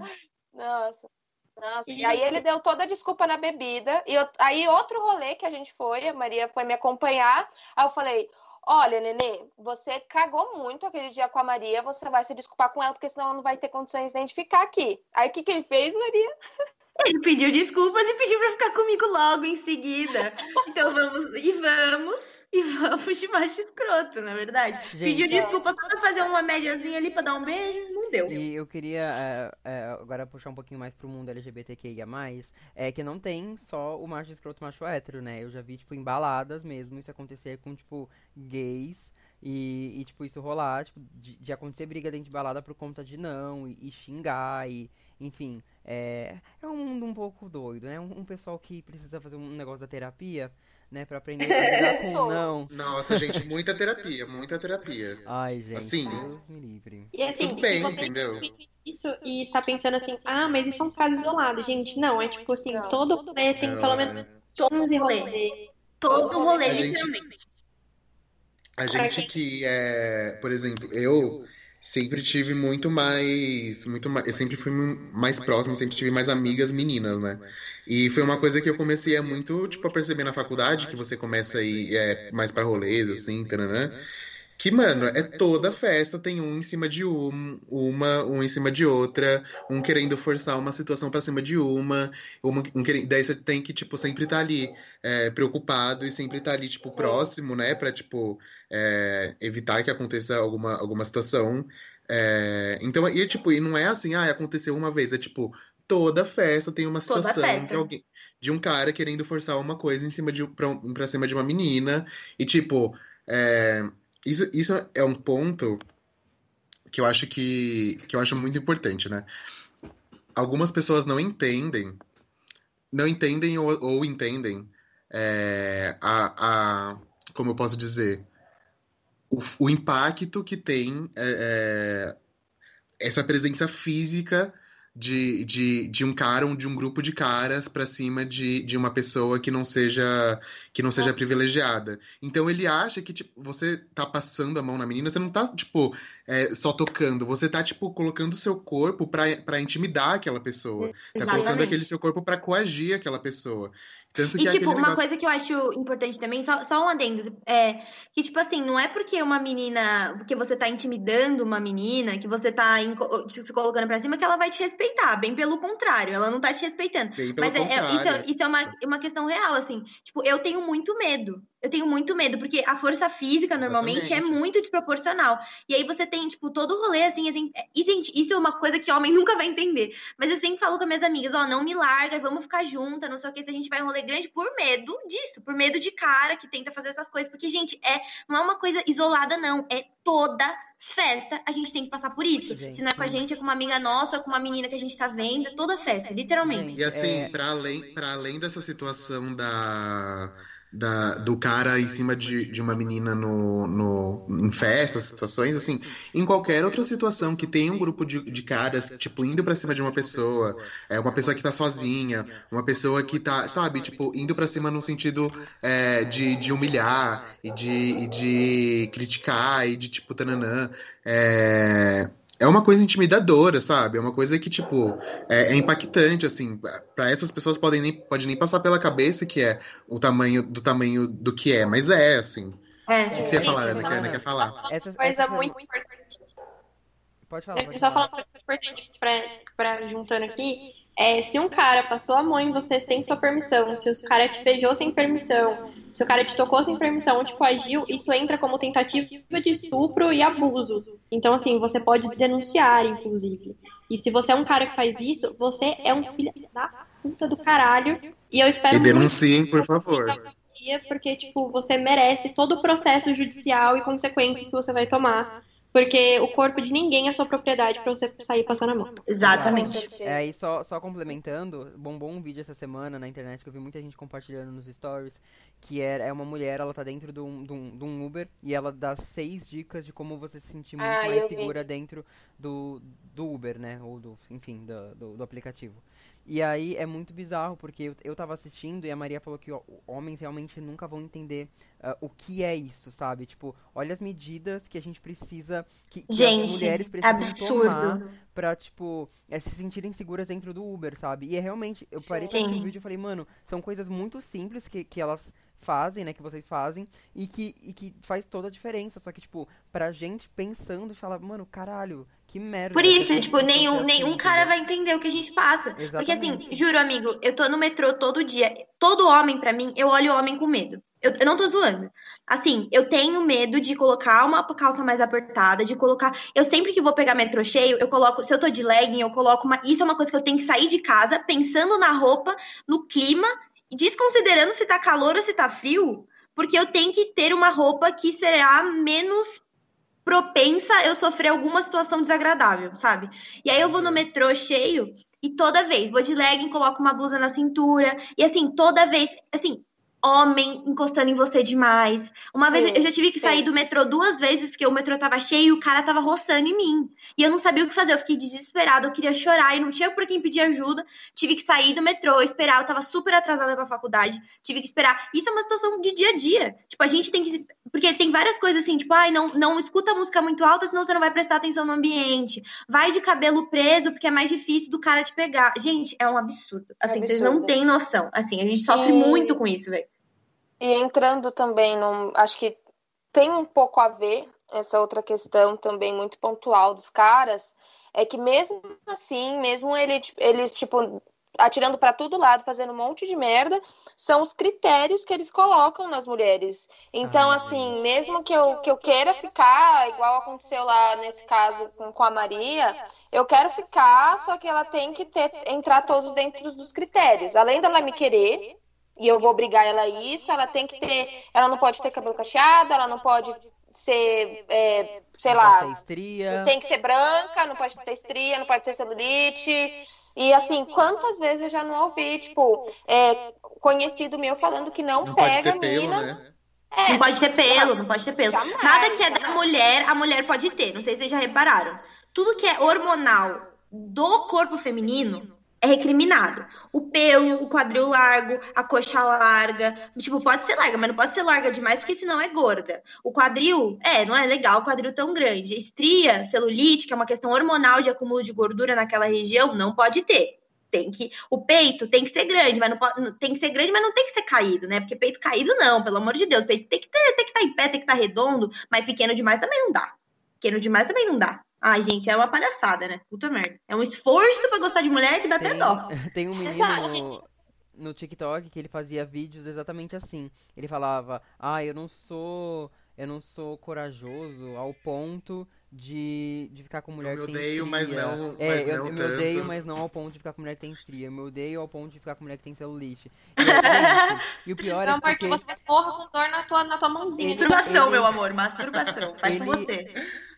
[SPEAKER 1] Nossa. Nossa, e, aí ele deu toda a desculpa na bebida. E eu, aí outro rolê que a gente foi, a Maria foi me acompanhar. Aí eu falei: Olha, Nenê, você cagou muito aquele dia com a Maria, você vai se desculpar com ela, porque senão ela não vai ter condições de identificar aqui. Aí o que, que ele fez, Maria?
[SPEAKER 2] Ele pediu desculpas e pediu pra ficar comigo logo em seguida. Então vamos e vamos e vamos de macho escroto, na é verdade. Gente, Pediu desculpa só pra fazer uma médiazinha ali pra dar um beijo, não deu.
[SPEAKER 3] E eu queria é, é, agora puxar um pouquinho mais pro mundo LGBTQIA, é que não tem só o macho escroto macho hétero, né? Eu já vi, tipo, em baladas mesmo, isso acontecer com, tipo, gays. E, e tipo, isso rolar, tipo, de, de, acontecer briga dentro de balada por conta de não, e, e xingar, e, enfim. É, é um mundo um pouco doido, né? Um, um pessoal que precisa fazer um negócio da terapia né? Pra aprender a lidar com não.
[SPEAKER 4] Nossa, gente, muita terapia, muita terapia.
[SPEAKER 3] Ai, gente, assim, Deus me livre.
[SPEAKER 5] E assim,
[SPEAKER 4] Tudo bem, entendeu?
[SPEAKER 5] Isso e está pensando assim, ah, mas isso é um caso isolado, gente. Não, é tipo assim, todo rolê tem pelo menos 11 rolês.
[SPEAKER 2] Todo rolê, a literalmente.
[SPEAKER 4] Gente, a gente que é, por exemplo, eu sempre tive muito mais, muito mais, eu sempre fui mais próximo, sempre tive mais amigas meninas, né? E foi uma coisa que eu comecei a muito, tipo, a perceber na faculdade, que você começa a ir é, mais para rolês, assim, taranã. Que, mano, é toda festa, tem um em cima de um, uma, um em cima de outra, um querendo forçar uma situação para cima de uma, uma um querendo, daí você tem que, tipo, sempre estar tá ali é, preocupado e sempre estar tá ali, tipo, Sim. próximo, né, pra, tipo, é, evitar que aconteça alguma, alguma situação. É, então, e, tipo, e não é assim, ah, aconteceu uma vez, é tipo, toda festa tem uma situação de alguém, de um cara querendo forçar uma coisa em cima de, pra, pra cima de uma menina, e, tipo, é, isso, isso é um ponto que eu acho que, que eu acho muito importante, né? Algumas pessoas não entendem, não entendem ou, ou entendem é, a, a, como eu posso dizer, o, o impacto que tem é, é, essa presença física de, de, de um cara ou de um grupo de caras para cima de, de uma pessoa que não seja que não seja privilegiada. Então ele acha que tipo, você tá passando a mão na menina, você não tá tipo é, só tocando, você tá tipo colocando o seu corpo para intimidar aquela pessoa, Exatamente. tá colocando aquele seu corpo para coagir aquela pessoa.
[SPEAKER 2] Tanto que e, tipo, uma negócio... coisa que eu acho importante também, só, só um adendo, é que, tipo assim, não é porque uma menina, porque você tá intimidando uma menina, que você tá se colocando pra cima, que ela vai te respeitar. Bem pelo contrário, ela não tá te respeitando. Mas é, é, isso, é, isso é uma, uma questão real, assim. Tipo, eu tenho muito medo eu tenho muito medo, porque a força física normalmente é Exatamente. é muito desproporcional. E aí você tem, tipo, todo o rolê, assim, assim. E, gente, isso é uma coisa que homem nunca vai entender. Mas eu sempre falo com minhas amigas, ó, oh, não me larga, vamos ficar juntas, não sei o que, se a gente vai em um rolê grande por medo disso, por medo de cara que tenta fazer essas coisas. Porque, gente, é, não é uma coisa isolada, não. É toda festa, a gente tem que passar por isso. Gente, Se não é com a gente, é com uma amiga nossa, ou com uma menina que a gente tá vendo, é toda festa, literalmente.
[SPEAKER 4] e assim, é... para além, pra além dessa situação da da, do cara em cima de, de uma menina no, no, em festas, situações, assim, em qualquer outra situação que tem um grupo de, de caras, tipo, indo pra cima de uma pessoa, é uma pessoa que tá sozinha, uma pessoa que tá, sabe, tipo, indo pra cima no sentido é, de, de humilhar e de, e de criticar e de, tipo, tananã, é é uma coisa intimidadora, sabe? É uma coisa que, tipo, é, é impactante, assim. para essas pessoas podem nem, pode nem passar pela cabeça que é o tamanho do tamanho do que é, mas é, assim. É, o que, que você ia falar, Ana? Que a Ana quer falar?
[SPEAKER 5] Essa coisa muito importante.
[SPEAKER 3] Pode falar. Pode
[SPEAKER 5] só falar uma coisa importante pra, pra juntando aqui. É, se um cara passou a mão em você sem sua permissão, se o cara te beijou sem permissão, se o cara te tocou sem permissão ou te coagiu, isso entra como tentativa de estupro e abuso. Então, assim, você pode denunciar, inclusive. E se você é um cara que faz isso, você é um filho da puta do caralho. E eu espero.
[SPEAKER 4] E denunciem, por favor.
[SPEAKER 5] Porque, tipo, você merece todo o processo judicial e consequências que você vai tomar porque o corpo de ninguém é sua propriedade para você sair passando a mão.
[SPEAKER 2] Exatamente.
[SPEAKER 3] É, aí só, só complementando, bombou um vídeo essa semana na internet que eu vi muita gente compartilhando nos stories, que é, é uma mulher, ela tá dentro de um, de, um, de um Uber e ela dá seis dicas de como você se sentir muito ah, mais segura vi. dentro do, do Uber, né? Ou do, enfim, do, do, do aplicativo. E aí é muito bizarro, porque eu, eu tava assistindo e a Maria falou que ó, homens realmente nunca vão entender uh, o que é isso, sabe? Tipo, olha as medidas que a gente precisa, que, que
[SPEAKER 2] gente,
[SPEAKER 3] as mulheres precisam absurdo. tomar pra, tipo, é, se sentirem seguras dentro do Uber, sabe? E é realmente, eu parei pra assistir o vídeo e falei, mano, são coisas muito simples que, que elas fazem, né, que vocês fazem, e que, e que faz toda a diferença. Só que, tipo, pra gente pensando, fala, mano, caralho, que merda.
[SPEAKER 2] Por isso, tipo, nenhum, assim, nenhum cara vai entender o que a gente passa. Exatamente. Porque assim, juro, amigo, eu tô no metrô todo dia. Todo homem, para mim, eu olho homem com medo. Eu, eu, não tô zoando. Assim, eu tenho medo de colocar uma calça mais apertada, de colocar. Eu sempre que vou pegar metrô cheio, eu coloco. Se eu tô de legging, eu coloco uma. Isso é uma coisa que eu tenho que sair de casa pensando na roupa, no clima desconsiderando se tá calor ou se tá frio, porque eu tenho que ter uma roupa que será menos propensa eu sofrer alguma situação desagradável, sabe? E aí eu vou no metrô cheio e toda vez vou de legging, coloco uma blusa na cintura e assim, toda vez, assim, homem encostando em você demais. Uma sim, vez eu já tive que sim. sair do metrô duas vezes porque o metrô tava cheio e o cara tava roçando em mim. E eu não sabia o que fazer, eu fiquei desesperada, eu queria chorar e não tinha por quem pedir ajuda. Tive que sair do metrô, esperar, eu tava super atrasada pra faculdade, tive que esperar. Isso é uma situação de dia a dia. Tipo, a gente tem que porque tem várias coisas assim, tipo, ai, não, não escuta música muito alta, senão você não vai prestar atenção no ambiente. Vai de cabelo preso, porque é mais difícil do cara te pegar. Gente, é um absurdo. Assim, é absurdo. vocês não têm noção. Assim, a gente sofre e... muito com isso, velho.
[SPEAKER 1] E entrando também no. Acho que tem um pouco a ver essa outra questão também muito pontual dos caras, é que mesmo assim, mesmo ele, eles, tipo, atirando para todo lado, fazendo um monte de merda, são os critérios que eles colocam nas mulheres. Então, ah, assim, mesmo que eu, que eu queira ficar, igual aconteceu lá nesse caso com, com a Maria, eu quero ficar, só que ela tem que ter, entrar todos dentro dos critérios. Além dela me querer, e eu vou obrigar ela a isso, ela tem que ter, ela não pode ter cabelo cacheado, ela não pode ser, é, sei lá, tem que ser branca, não pode ter estria, não pode ter celulite. E assim, quantas vezes eu já não ouvi, tipo, é, conhecido meu falando que não, não pega a mina. Né?
[SPEAKER 2] É, não pode ter pelo, não pode ter pelo. Jamais, Nada que é da mulher, a mulher pode ter. Não sei se vocês já repararam. Tudo que é hormonal do corpo feminino é recriminado. O pelo, o quadril largo, a coxa larga. Tipo, pode ser larga, mas não pode ser larga demais, porque senão é gorda. O quadril, é, não é legal o quadril tão grande. Estria, celulite, que é uma questão hormonal de acúmulo de gordura naquela região, não pode ter. Tem que, o peito tem que ser grande, mas não pode, tem que ser grande, mas não tem que ser caído, né? Porque peito caído não, pelo amor de Deus. Peito tem que ter, que estar tá em pé, tem que estar tá redondo, mas pequeno demais também não dá. Pequeno demais também não dá. Ai, gente, é uma palhaçada, né? Puta merda. É um esforço pra gostar de mulher que dá tem, até dó.
[SPEAKER 3] Tem um menino no, TikTok que ele fazia vídeos exatamente assim. Ele falava, ah, eu não sou. Eu não sou corajoso ao ponto de, de ficar com mulher eu que tem odeio,
[SPEAKER 4] estria. Mas não,
[SPEAKER 3] é,
[SPEAKER 4] mas
[SPEAKER 3] eu,
[SPEAKER 4] não
[SPEAKER 3] eu
[SPEAKER 4] me
[SPEAKER 3] odeio, mas não ao ponto de ficar com mulher que tem estria. Eu me odeio ao ponto de ficar com mulher que tem celulite. E, gente, e o pior
[SPEAKER 5] não,
[SPEAKER 3] é porque...
[SPEAKER 5] Não, você porra com dor na tua, na tua mãozinha.
[SPEAKER 2] Ele, masturbação, ele, meu amor, masturbação. Faz ele, com você.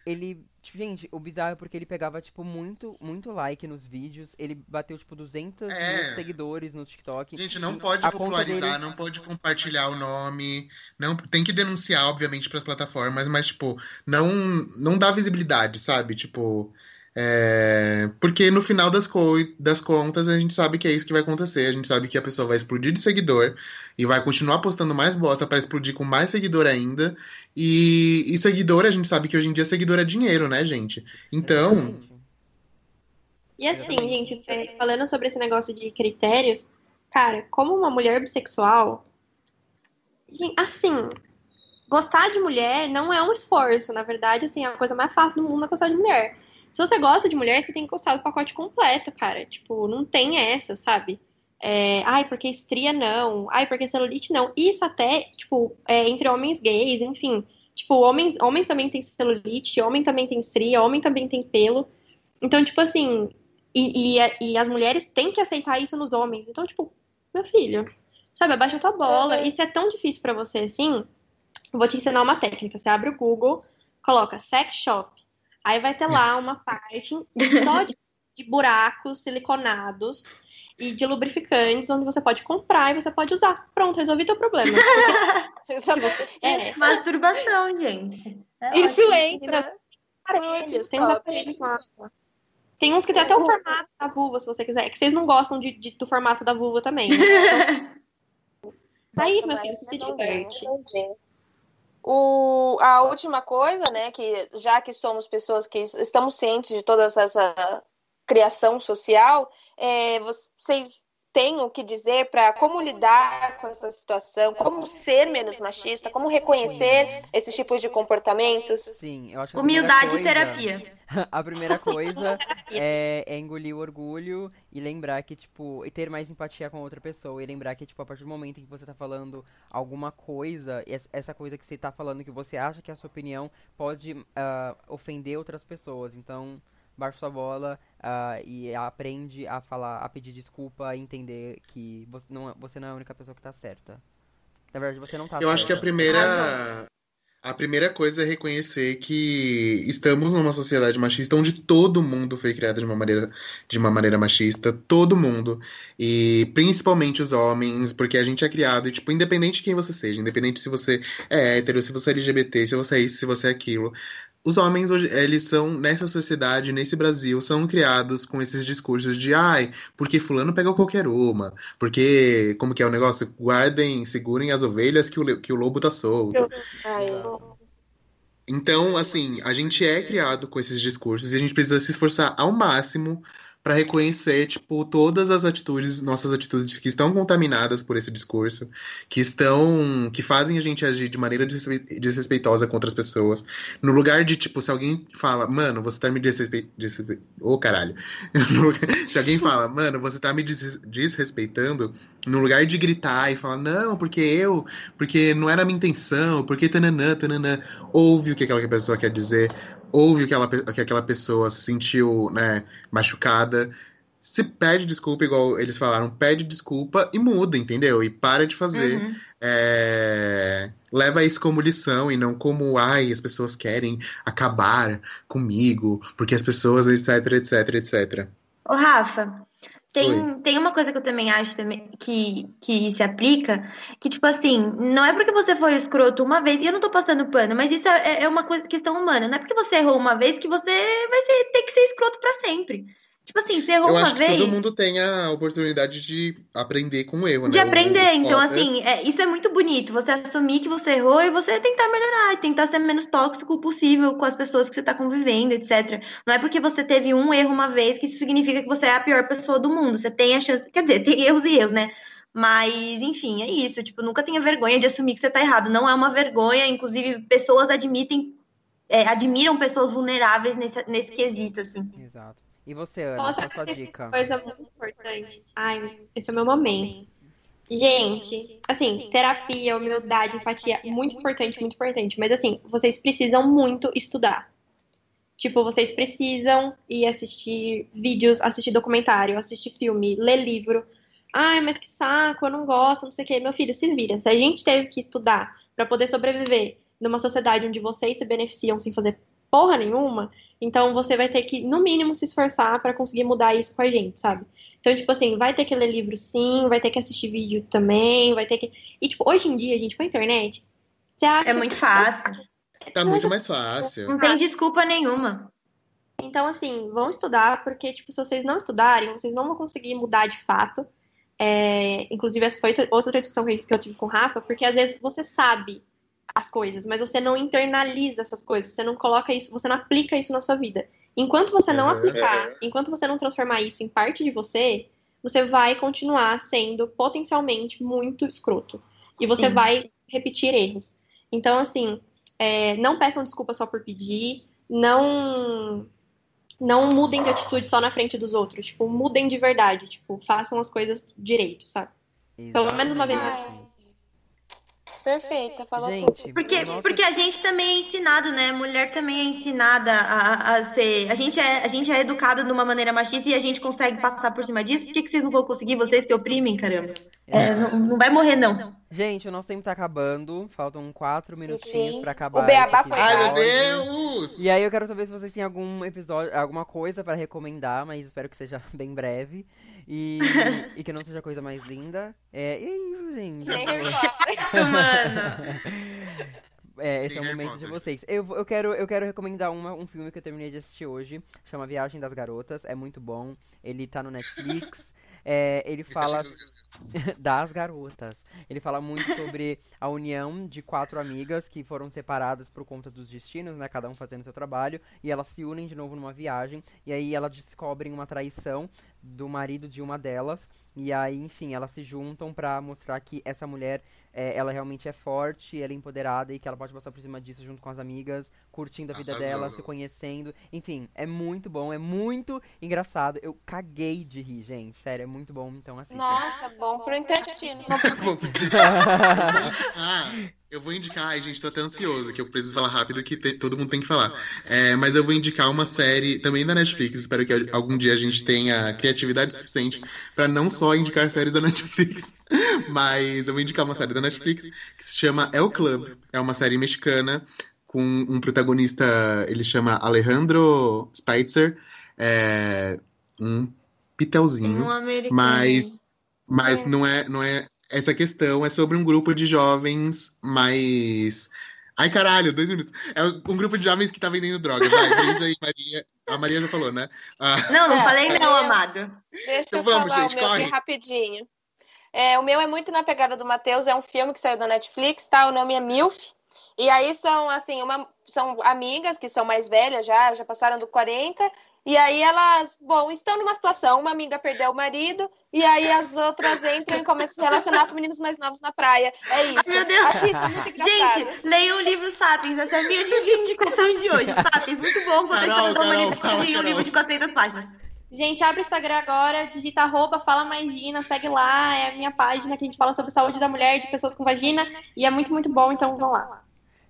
[SPEAKER 3] Ele gente, o bizarro é porque ele pegava, tipo, muito, muito like nos vídeos. Ele bateu, tipo, 200 é. mil seguidores no TikTok.
[SPEAKER 4] Gente, não pode popularizar, dele... não pode compartilhar o nome. não Tem que denunciar, obviamente, para as plataformas, mas, tipo, não, não dá visibilidade, sabe? Tipo, é, porque no final das, co das contas a gente sabe que é isso que vai acontecer. A gente sabe que a pessoa vai explodir de seguidor e vai continuar postando mais bosta para explodir com mais seguidor ainda. E, e, seguidor, a gente sabe que hoje em dia seguidor é dinheiro, né, gente? Então.
[SPEAKER 5] E assim, gente, é, falando sobre esse negócio de critérios, cara, como uma mulher bissexual, assim, gostar de mulher não é um esforço. Na verdade, assim, a coisa mais fácil do mundo é gostar de mulher. Se você gosta de mulher, você tem que gostar do pacote completo, cara. Tipo, não tem essa, sabe? É, ai, porque estria não. Ai, porque celulite não. Isso até, tipo, é, entre homens gays, enfim. Tipo, homens, homens também têm celulite, homem também tem estria, homem também tem pelo. Então, tipo assim, e, e, e, as mulheres têm que aceitar isso nos homens. Então, tipo, meu filho, sabe, abaixa tua bola. Uhum. E se é tão difícil para você assim, vou te ensinar uma técnica. Você abre o Google, coloca sex shop. Aí vai ter lá uma parte só de, de buracos siliconados e de lubrificantes, onde você pode comprar e você pode usar. Pronto, resolvi teu problema.
[SPEAKER 2] é. Masturbação, gente.
[SPEAKER 1] É Isso ótimo. entra.
[SPEAKER 5] Aparelhos, tem os aparelhos lá. Tem uns que tem até o formato da vulva, se você quiser. É que vocês não gostam de, de do formato da vulva também. Né? Então, aí, meu filho, se diverte.
[SPEAKER 1] O, a última coisa, né, que já que somos pessoas que estamos cientes de toda essa criação social, é, você tem o que dizer para como lidar com essa situação, como ser menos machista, como reconhecer esses tipos de comportamentos?
[SPEAKER 3] Sim, eu acho que
[SPEAKER 2] Humildade e terapia.
[SPEAKER 3] A primeira coisa é, é, engolir o orgulho e lembrar que, tipo, e ter mais empatia com a outra pessoa. E lembrar que, tipo, a partir do momento em que você tá falando alguma coisa, essa coisa que você tá falando que você acha que é a sua opinião pode uh, ofender outras pessoas. Então, baixa sua bola uh, e aprende a falar, a pedir desculpa, a entender que você não, é, você não é a única pessoa que tá certa. Na verdade, você não tá
[SPEAKER 4] Eu
[SPEAKER 3] certa.
[SPEAKER 4] acho que a primeira. A primeira coisa é reconhecer que estamos numa sociedade machista onde todo mundo foi criado de uma maneira, de uma maneira machista, todo mundo. E principalmente os homens, porque a gente é criado, e, tipo, independente de quem você seja, independente se você é hétero, se você é LGBT, se você é isso, se você é aquilo, os homens hoje, eles são nessa sociedade, nesse Brasil, são criados com esses discursos de ai, porque fulano pegou qualquer uma, porque como que é o negócio? Guardem, segurem as ovelhas que o, que o lobo tá solto. Então, assim, a gente é criado com esses discursos e a gente precisa se esforçar ao máximo para reconhecer, tipo, todas as atitudes, nossas atitudes que estão contaminadas por esse discurso, que estão, que fazem a gente agir de maneira desrespeitosa contra as pessoas. No lugar de, tipo, se alguém fala, mano, você tá me desrespeitando, oh, caralho. se alguém fala, mano, você tá me desrespeitando, no lugar de gritar e falar, não, porque eu, porque não era a minha intenção, porque tananã, tananã, ouve o que aquela pessoa quer dizer, ouve que, ela, que aquela pessoa se sentiu né, machucada, se pede desculpa, igual eles falaram, pede desculpa e muda, entendeu? E para de fazer. Uhum. É... Leva isso como lição e não como, ai, as pessoas querem acabar comigo, porque as pessoas, etc, etc, etc.
[SPEAKER 2] Ô, Rafa, tem, tem uma coisa que eu também acho também, que, que se aplica, que, tipo assim, não é porque você foi escroto uma vez, e eu não tô passando pano, mas isso é, é uma coisa, questão humana. Não é porque você errou uma vez que você vai ser, ter que ser escroto para sempre. Tipo assim, você errou
[SPEAKER 4] eu
[SPEAKER 2] uma
[SPEAKER 4] acho
[SPEAKER 2] vez.
[SPEAKER 4] Que todo mundo tem a oportunidade de aprender com o erro, né?
[SPEAKER 2] De aprender. O, então, assim, é, isso é muito bonito. Você assumir que você errou e você tentar melhorar, e tentar ser menos tóxico possível com as pessoas que você tá convivendo, etc. Não é porque você teve um erro uma vez que isso significa que você é a pior pessoa do mundo. Você tem a chance. Quer dizer, tem erros e erros, né? Mas, enfim, é isso. Tipo, nunca tenha vergonha de assumir que você tá errado. Não é uma vergonha. Inclusive, pessoas admitem, é, admiram pessoas vulneráveis nesse, nesse quesito, assim.
[SPEAKER 3] Exato. E você, Ana, Poxa, qual a sua dica?
[SPEAKER 5] Coisa muito importante. Ai, esse é o meu momento. Gente, assim, terapia, humildade, empatia, muito importante, muito importante. Mas assim, vocês precisam muito estudar. Tipo, vocês precisam ir assistir vídeos, assistir documentário, assistir filme, ler livro. Ai, mas que saco, eu não gosto, não sei o quê. Meu filho, se vira. Se a gente teve que estudar para poder sobreviver numa sociedade onde vocês se beneficiam sem fazer porra nenhuma, então você vai ter que, no mínimo, se esforçar para conseguir mudar isso com a gente, sabe? Então, tipo assim, vai ter que ler livro sim, vai ter que assistir vídeo também, vai ter que. E, tipo, hoje em dia, gente, com a internet, você acha.
[SPEAKER 2] É muito fácil.
[SPEAKER 4] Tá muito mais fácil.
[SPEAKER 2] Não tem desculpa nenhuma.
[SPEAKER 5] Então, assim, vão estudar, porque, tipo, se vocês não estudarem, vocês não vão conseguir mudar de fato. É... Inclusive, essa foi outra discussão que eu tive com o Rafa, porque às vezes você sabe as coisas, mas você não internaliza essas coisas, você não coloca isso, você não aplica isso na sua vida. Enquanto você não aplicar, enquanto você não transformar isso em parte de você, você vai continuar sendo potencialmente muito escroto. E você Sim. vai repetir erros. Então, assim, é, não peçam desculpa só por pedir, não não mudem de atitude só na frente dos outros. Tipo, mudem de verdade. Tipo, façam as coisas direito, sabe?
[SPEAKER 3] Exatamente.
[SPEAKER 5] Pelo menos uma vez
[SPEAKER 1] na Perfeita, falou
[SPEAKER 3] Gente,
[SPEAKER 1] tudo.
[SPEAKER 2] Porque,
[SPEAKER 3] nossa-
[SPEAKER 2] porque a gente também é ensinado, né? Mulher também é ensinada a, a ser. A gente, é, a gente é educado de uma maneira machista e a gente consegue passar por cima disso. Por que, que vocês não vão conseguir? Vocês que oprimem, caramba. É, não, não vai morrer, não.
[SPEAKER 3] Gente, o nosso tempo tá acabando. Faltam quatro minutinhos
[SPEAKER 1] sim.
[SPEAKER 3] pra acabar.
[SPEAKER 1] O beabá foi
[SPEAKER 4] Ai, meu. Deus!
[SPEAKER 3] E aí eu quero saber se vocês têm algum episódio, alguma coisa pra recomendar, mas espero que seja bem breve. E, e que não seja coisa mais linda. É, e é isso, gente.
[SPEAKER 1] Nem.
[SPEAKER 2] Mano.
[SPEAKER 3] É, esse é o momento de vocês. Eu, eu, quero, eu quero recomendar uma, um filme que eu terminei de assistir hoje. Chama Viagem das Garotas. É muito bom. Ele tá no Netflix. É, ele fala das garotas. Ele fala muito sobre a união de quatro amigas que foram separadas por conta dos destinos, né? Cada um fazendo seu trabalho. E elas se unem de novo numa viagem. E aí elas descobrem uma traição do marido de uma delas. E aí, enfim, elas se juntam pra mostrar que essa mulher, é, ela realmente é forte, ela é empoderada e que ela pode passar por cima disso junto com as amigas, curtindo a vida
[SPEAKER 4] Arrasou.
[SPEAKER 3] dela, se conhecendo. Enfim, é muito bom, é muito engraçado. Eu caguei de rir, gente. Sério, é muito bom. Então, assim.
[SPEAKER 1] Nossa, bom pro intestino.
[SPEAKER 4] Eu vou indicar, ai, gente, tô até ansioso, que eu preciso falar rápido, que te- todo mundo tem que falar. É, mas eu vou indicar uma série também da Netflix, espero que algum dia a gente tenha criatividade suficiente pra não só indicar séries da Netflix, mas eu vou indicar uma série da Netflix que se chama El Club. É uma série mexicana com um protagonista, ele chama Alejandro Spitzer, é, um pitelzinho.
[SPEAKER 2] Um americano.
[SPEAKER 4] Mas, mas
[SPEAKER 2] É.
[SPEAKER 4] não é, não é essa questão, é sobre um grupo de jovens mais. Ai, caralho, dois minutos. É um grupo de jovens que tá vendendo droga. Vai, diz aí, Maria. A Maria já falou, né? Ah,
[SPEAKER 2] Não, não
[SPEAKER 1] É,
[SPEAKER 2] falei não,
[SPEAKER 1] eu-
[SPEAKER 2] amado.
[SPEAKER 1] Deixa
[SPEAKER 4] Então
[SPEAKER 1] eu
[SPEAKER 4] vamos,
[SPEAKER 1] falar
[SPEAKER 4] gente,
[SPEAKER 1] o meu
[SPEAKER 4] corre.
[SPEAKER 1] aqui rapidinho. É, o meu é muito na pegada do Matheus, é um filme que saiu da Netflix, tá? O nome é MILF. E aí são, assim, uma, são amigas que são mais velhas já, já passaram do 40. E aí elas, bom, estão numa situação, uma amiga perdeu o marido, e aí as outras entram e começam a se relacionar com meninos mais novos na praia. É isso.
[SPEAKER 2] Ai, meu Deus.
[SPEAKER 1] Assista, muito engraçado.
[SPEAKER 2] Gente, leiam o livro Sapiens. Essa é a minha indicação de hoje. Sapiens, muito bom. Quando a
[SPEAKER 4] Carol, Carol,
[SPEAKER 2] de um
[SPEAKER 4] Carol.
[SPEAKER 2] livro de 400 páginas.
[SPEAKER 5] Gente, abre o Instagram agora, digita arroba, fala mais Gina, segue lá, é a minha página que a gente fala sobre saúde da mulher, de pessoas com vagina, e é muito, muito bom, então vão lá.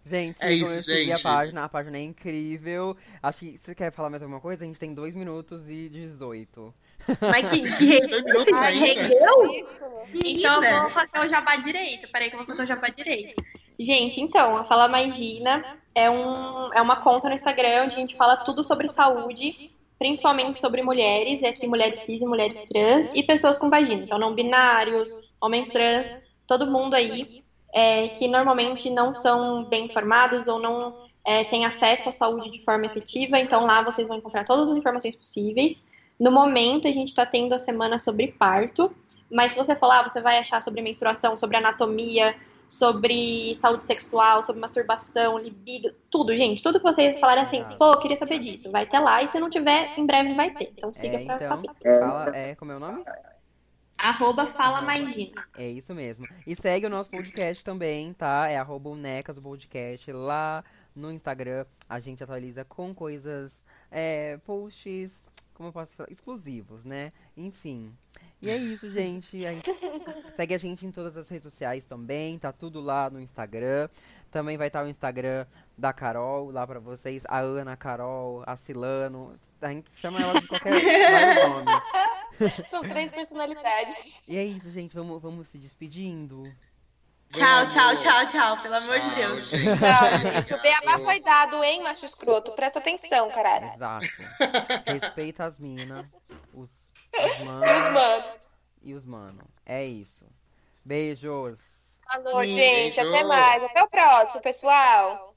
[SPEAKER 3] Gente,
[SPEAKER 4] É isso,
[SPEAKER 3] eu segui a
[SPEAKER 4] gente.
[SPEAKER 3] página, a página é incrível. Acho que você quer falar mais alguma coisa? A gente tem 2 minutos e 18.
[SPEAKER 2] Mas que, que
[SPEAKER 4] Dois minutos ainda.
[SPEAKER 2] rendeu?
[SPEAKER 5] Então eu vou fazer o jabá direito. Peraí que eu vou fazer o jabá direito. Gente, então, a Fala Mais Gina é, um, é uma conta no Instagram onde a gente fala tudo sobre saúde, principalmente sobre mulheres, e aqui mulheres cis e mulheres trans, e pessoas com vagina. Então, não binários, homens trans, todo mundo aí é, que normalmente não são bem informados ou não é, têm acesso à saúde de forma efetiva. Então, lá vocês vão encontrar todas as informações possíveis. No momento, a gente está tendo a semana sobre parto, mas se você for lá, você vai achar sobre menstruação, sobre anatomia, sobre saúde sexual, sobre masturbação, libido, tudo, gente. Tudo que vocês falarem assim, pô, eu queria saber disso. Vai ter lá, e se não tiver, em breve vai ter. Então siga
[SPEAKER 3] É,
[SPEAKER 5] pra
[SPEAKER 3] então,
[SPEAKER 5] saber.
[SPEAKER 3] fala, é, como é o nome?
[SPEAKER 5] Arroba Fala Mais Gina.
[SPEAKER 3] É isso mesmo. E segue o nosso podcast também, tá? É arroba o Necas, podcast, lá no Instagram. A gente atualiza com coisas, é, posts, como eu posso falar, exclusivos, né? Enfim. E é isso, gente. A gente- Segue a gente em todas as redes sociais também, tá tudo lá no Instagram. Também vai estar o Instagram da Carol lá pra vocês. A Ana, a Carol, a Silano. A gente chama ela de qualquer nomes.
[SPEAKER 1] São três personalidades.
[SPEAKER 3] E é isso, gente. Vamos, vamos se despedindo.
[SPEAKER 2] Tchau, tchau, tchau, tchau. Pelo amor de
[SPEAKER 4] Tchau,
[SPEAKER 2] Deus.
[SPEAKER 4] gente.
[SPEAKER 1] Não, gente, o beabá foi dado, hein, macho escroto? Presta atenção, caralho.
[SPEAKER 3] Exato. Respeita as minas, os, os manos
[SPEAKER 1] mano,
[SPEAKER 3] e os mano. É isso. Beijos.
[SPEAKER 1] falou, gente. Até mais. Até o próximo, pessoal.